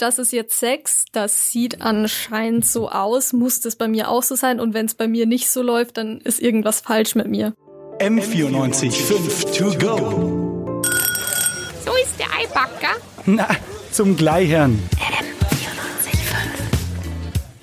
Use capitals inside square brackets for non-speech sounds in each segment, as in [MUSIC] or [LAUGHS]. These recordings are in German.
das ist jetzt Sex, das sieht anscheinend so aus, muss das bei mir auch so sein und wenn es bei mir nicht so läuft, dann ist irgendwas falsch mit mir. M94 5 to go. So ist der Eibacker. Na, zum Gleichern.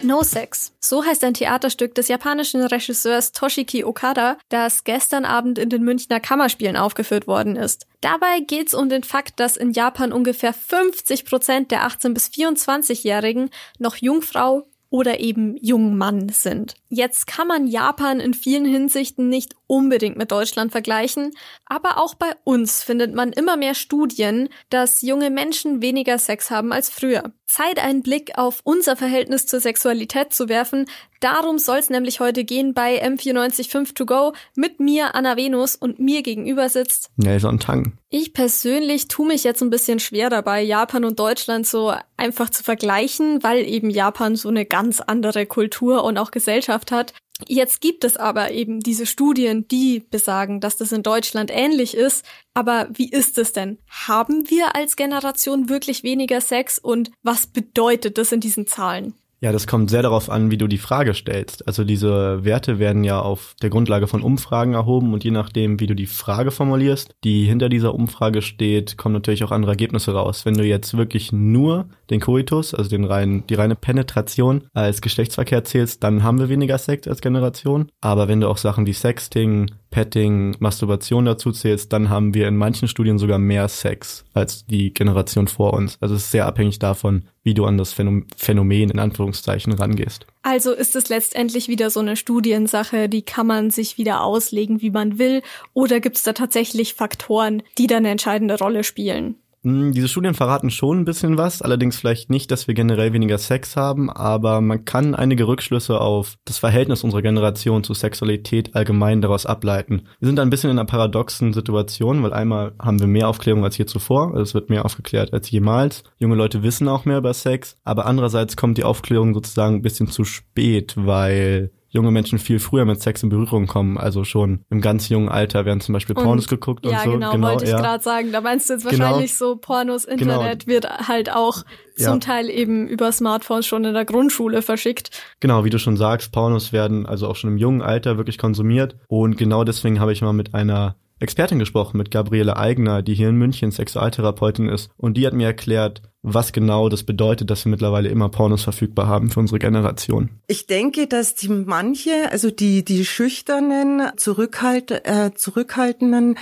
No Sex. So heißt ein Theaterstück des japanischen Regisseurs Toshiki Okada, das gestern Abend in den Münchner Kammerspielen aufgeführt worden ist. Dabei geht's um den Fakt, dass in Japan ungefähr 50 Prozent der 18- bis 24-Jährigen noch Jungfrau oder eben Jungmann sind. Jetzt kann man Japan in vielen Hinsichten nicht unbedingt mit Deutschland vergleichen, aber auch bei uns findet man immer mehr Studien, dass junge Menschen weniger Sex haben als früher. Zeit, einen Blick auf unser Verhältnis zur Sexualität zu werfen. Darum soll es nämlich heute gehen bei M945 to go mit mir, Anna Venus, und mir gegenüber sitzt Nelson Tang. ich persönlich tue mich jetzt ein bisschen schwer dabei, Japan und Deutschland so einfach zu vergleichen, weil eben Japan so eine ganz andere Kultur und auch Gesellschaft hat. Jetzt gibt es aber eben diese Studien, die besagen, dass das in Deutschland ähnlich ist. Aber wie ist es denn? Haben wir als Generation wirklich weniger Sex und was bedeutet das in diesen Zahlen? Ja, das kommt sehr darauf an, wie du die Frage stellst. Also diese Werte werden ja auf der Grundlage von Umfragen erhoben und je nachdem, wie du die Frage formulierst, die hinter dieser Umfrage steht, kommen natürlich auch andere Ergebnisse raus. Wenn du jetzt wirklich nur den Coitus, also den reinen, die reine Penetration als Geschlechtsverkehr zählst, dann haben wir weniger Sex als Generation. Aber wenn du auch Sachen wie Sexting, Petting, Masturbation dazu zählst, dann haben wir in manchen Studien sogar mehr Sex als die Generation vor uns. Also es ist sehr abhängig davon, wie du an das Phänom- Phänomen in Anführungszeichen rangehst. Also ist es letztendlich wieder so eine Studiensache, die kann man sich wieder auslegen, wie man will, oder gibt es da tatsächlich Faktoren, die da eine entscheidende Rolle spielen? Mm, Diese Studien verraten schon ein bisschen was, allerdings vielleicht nicht, dass wir generell weniger Sex haben, aber man kann einige Rückschlüsse auf das Verhältnis unserer Generation zu Sexualität allgemein daraus ableiten. Wir sind da ein bisschen in einer paradoxen Situation, weil einmal haben wir mehr Aufklärung als je zuvor, also es wird mehr aufgeklärt als jemals. Junge Leute wissen auch mehr über Sex, aber andererseits kommt die Aufklärung sozusagen ein bisschen zu spät, weil junge Menschen viel früher mit Sex in Berührung kommen, also schon im ganz jungen Alter werden zum Beispiel Pornos Und- geguckt ja, und so. genau, wollte ich ja. gerade sagen. Da meinst du jetzt Genau. wahrscheinlich so Pornos, Internet wird halt auch zum Ja. Teil eben über Smartphones schon in der Grundschule verschickt. Genau, wie du schon sagst, Pornos werden also auch schon im jungen Alter wirklich konsumiert. Und genau deswegen habe ich mal mit einer Expertin gesprochen, mit Gabriele Eigner, die hier in München Sexualtherapeutin ist. Und die hat mir erklärt, was genau das bedeutet, dass wir mittlerweile immer Pornos verfügbar haben für unsere Generation. Ich denke, dass die manche, also die, die schüchternen, zurückhalt, äh, zurückhaltenden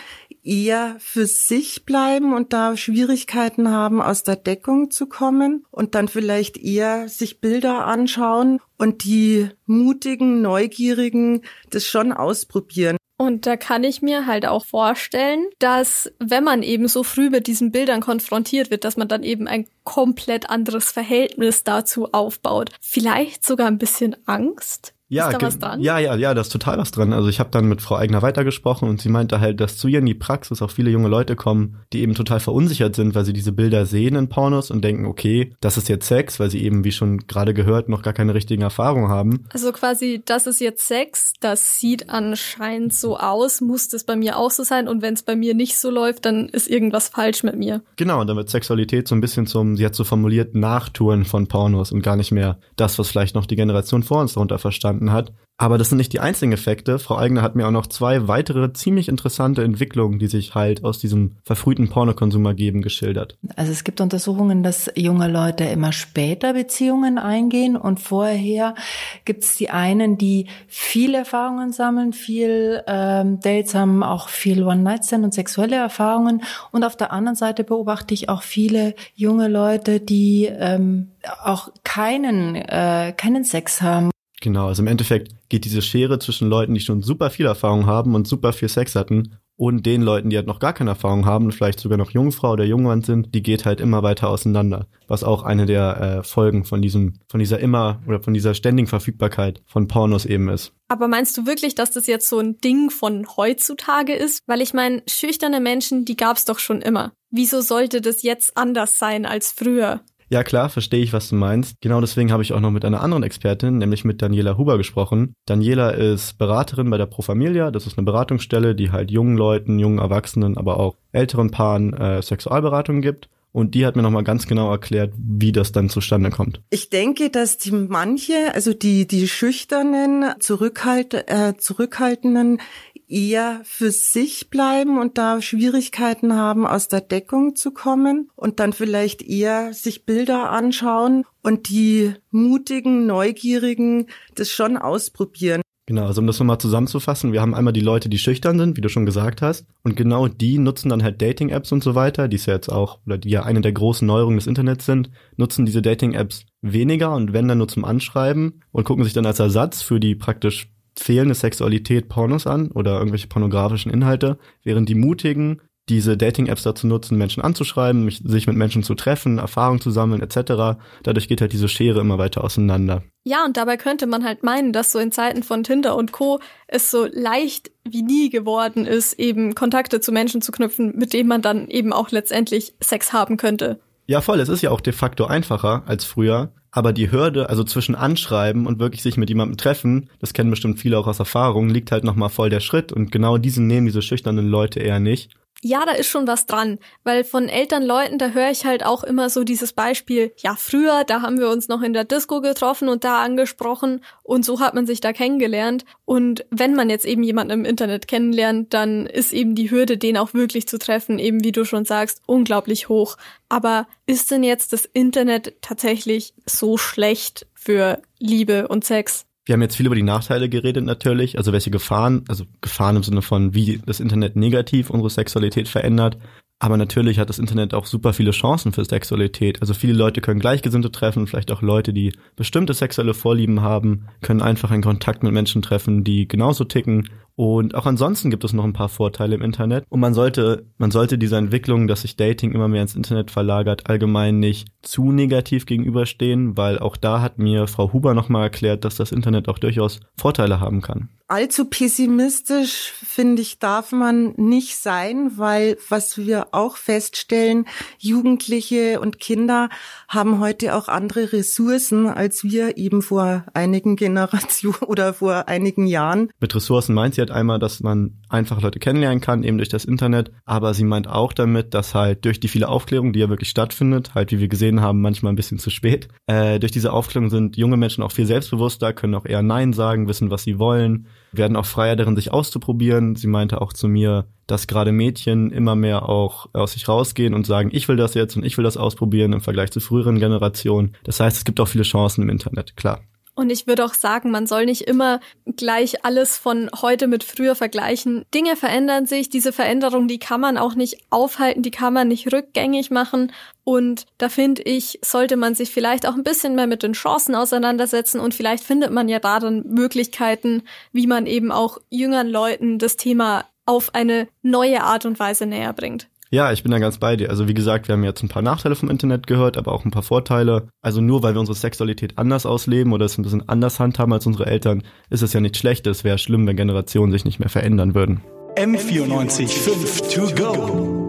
eher für sich bleiben und da Schwierigkeiten haben, aus der Deckung zu kommen und dann vielleicht eher sich Bilder anschauen und die mutigen, neugierigen das schon ausprobieren. Und da kann ich mir halt auch vorstellen, dass wenn man eben so früh mit diesen Bildern konfrontiert wird, dass man dann eben ein komplett anderes Verhältnis dazu aufbaut. Vielleicht sogar ein bisschen Angst. Ja, Ist da was dran? ja, ja, ja, da ist total was dran. Also ich habe dann mit Frau Eigner weitergesprochen und sie meinte halt, dass zu ihr in die Praxis auch viele junge Leute kommen, die eben total verunsichert sind, weil sie diese Bilder sehen in Pornos und denken, okay, das ist jetzt Sex, weil sie eben, wie schon gerade gehört, noch gar keine richtigen Erfahrungen haben. Also quasi, das ist jetzt Sex, das sieht anscheinend so aus, muss das bei mir auch so sein und wenn es bei mir nicht so läuft, dann ist irgendwas falsch mit mir. Genau, und dann wird Sexualität so ein bisschen zum, sie hat so formuliert, Nachtouren von Pornos und gar nicht mehr das, was vielleicht noch die Generation vor uns darunter verstanden hat. Aber das sind nicht die einzigen Effekte. Frau Eigner hat mir auch noch zwei weitere ziemlich interessante Entwicklungen, die sich halt aus diesem verfrühten Pornokonsum ergeben, geschildert. Also es gibt Untersuchungen, dass junge Leute immer später Beziehungen eingehen und vorher gibt es die einen, die viele Erfahrungen sammeln, viel ähm, Dates haben, auch viel One-Night-Stand und sexuelle Erfahrungen. Und auf der anderen Seite beobachte ich auch viele junge Leute, die ähm, auch keinen, äh, keinen Sex haben. Genau, also im Endeffekt geht diese Schere zwischen Leuten, die schon super viel Erfahrung haben und super viel Sex hatten und den Leuten, die halt noch gar keine Erfahrung haben vielleicht sogar noch Jungfrau oder Jungmann sind, die geht halt immer weiter auseinander. Was auch eine der äh, Folgen von diesem, von dieser immer oder von dieser ständigen Verfügbarkeit von Pornos eben ist. Aber meinst du wirklich, dass das jetzt so ein Ding von heutzutage ist? Weil ich meine, schüchterne Menschen, die gab's doch schon immer. Wieso sollte das jetzt anders sein als früher? Ja klar, verstehe ich, was du meinst. Genau deswegen habe ich auch noch mit einer anderen Expertin, nämlich mit Daniela Huber gesprochen. Daniela ist Beraterin bei der Pro Familia. Das ist eine Beratungsstelle, die halt jungen Leuten, jungen Erwachsenen, aber auch älteren Paaren äh, Sexualberatung gibt. Und die hat mir nochmal ganz genau erklärt, wie das dann zustande kommt. Ich denke, dass die manche, also die, die schüchternen, zurückhalt, äh, zurückhaltenden eher für sich bleiben und da Schwierigkeiten haben, aus der Deckung zu kommen und dann vielleicht eher sich Bilder anschauen und die mutigen, neugierigen das schon ausprobieren. Genau, also um das nochmal zusammenzufassen, wir haben einmal die Leute, die schüchtern sind, wie du schon gesagt hast, und genau die nutzen dann halt Dating-Apps und so weiter, die ist ja jetzt auch, oder die ja eine der großen Neuerungen des Internets sind, nutzen diese Dating-Apps weniger und wenn dann nur zum Anschreiben und gucken sich dann als Ersatz für die praktisch fehlende Sexualität Pornos an oder irgendwelche pornografischen Inhalte, während die Mutigen diese Dating-Apps dazu nutzen, Menschen anzuschreiben, sich mit Menschen zu treffen, Erfahrungen zu sammeln etc. Dadurch geht halt diese Schere immer weiter auseinander. Ja, und dabei könnte man halt meinen, dass so in Zeiten von Tinder und Co. es so leicht wie nie geworden ist, eben Kontakte zu Menschen zu knüpfen, mit denen man dann eben auch letztendlich Sex haben könnte. Ja, voll. Es ist ja auch de facto einfacher als früher. Aber die Hürde, also zwischen Anschreiben und wirklich sich mit jemandem treffen, das kennen bestimmt viele auch aus Erfahrung, liegt halt nochmal voll der Schritt. Und genau diesen nehmen diese schüchternen Leute eher nicht ja, da ist schon was dran, weil von Elternleuten, da höre ich halt auch immer so dieses Beispiel, ja, früher, da haben wir uns noch in der Disco getroffen und da angesprochen und so hat man sich da kennengelernt. Und wenn man jetzt eben jemanden im Internet kennenlernt, dann ist eben die Hürde, den auch wirklich zu treffen, eben wie du schon sagst, unglaublich hoch. Aber ist denn jetzt das Internet tatsächlich so schlecht für Liebe und Sex? Wir haben jetzt viel über die Nachteile geredet natürlich, also welche Gefahren, also Gefahren im Sinne von, wie das Internet negativ unsere Sexualität verändert. Aber natürlich hat das Internet auch super viele Chancen für Sexualität. Also viele Leute können Gleichgesinnte treffen, vielleicht auch Leute, die bestimmte sexuelle Vorlieben haben, können einfach in Kontakt mit Menschen treffen, die genauso ticken und auch ansonsten gibt es noch ein paar Vorteile im Internet. Und man sollte, man sollte dieser Entwicklung, dass sich Dating immer mehr ins Internet verlagert, allgemein nicht zu negativ gegenüberstehen, weil auch da hat mir Frau Huber nochmal erklärt, dass das Internet auch durchaus Vorteile haben kann allzu pessimistisch, finde ich, darf man nicht sein, weil was wir auch feststellen, Jugendliche und Kinder haben heute auch andere Ressourcen, als wir eben vor einigen Generationen [LAUGHS] oder vor einigen Jahren. Mit Ressourcen meint sie halt einmal, dass man einfach Leute kennenlernen kann, eben durch das Internet, aber sie meint auch damit, dass halt durch die viele Aufklärung, die ja wirklich stattfindet, halt wie wir gesehen haben, manchmal ein bisschen zu spät, äh, durch diese Aufklärung sind junge Menschen auch viel selbstbewusster, können auch eher Nein sagen, wissen, was sie wollen, werden auch freier darin, sich auszuprobieren. Sie meinte auch zu mir, dass gerade Mädchen immer mehr auch aus sich rausgehen und sagen, ich will das jetzt und ich will das ausprobieren im Vergleich zu früheren Generationen. Das heißt, es gibt auch viele Chancen im Internet, klar. Und ich würde auch sagen, man soll nicht immer gleich alles von heute mit früher vergleichen. Dinge verändern sich. Diese Veränderung, die kann man auch nicht aufhalten, die kann man nicht rückgängig machen. Und da finde ich, sollte man sich vielleicht auch ein bisschen mehr mit den Chancen auseinandersetzen und vielleicht findet man ja da dann Möglichkeiten, wie man eben auch jüngeren Leuten das Thema auf eine neue Art und Weise näher bringt. Ja, ich bin da ganz bei dir. Also wie gesagt, wir haben jetzt ein paar Nachteile vom Internet gehört, aber auch ein paar Vorteile. Also nur weil wir unsere Sexualität anders ausleben oder es ein bisschen anders handhaben als unsere Eltern, ist es ja nicht schlecht. Es wäre schlimm, wenn Generationen sich nicht mehr verändern würden. M94 5 to go.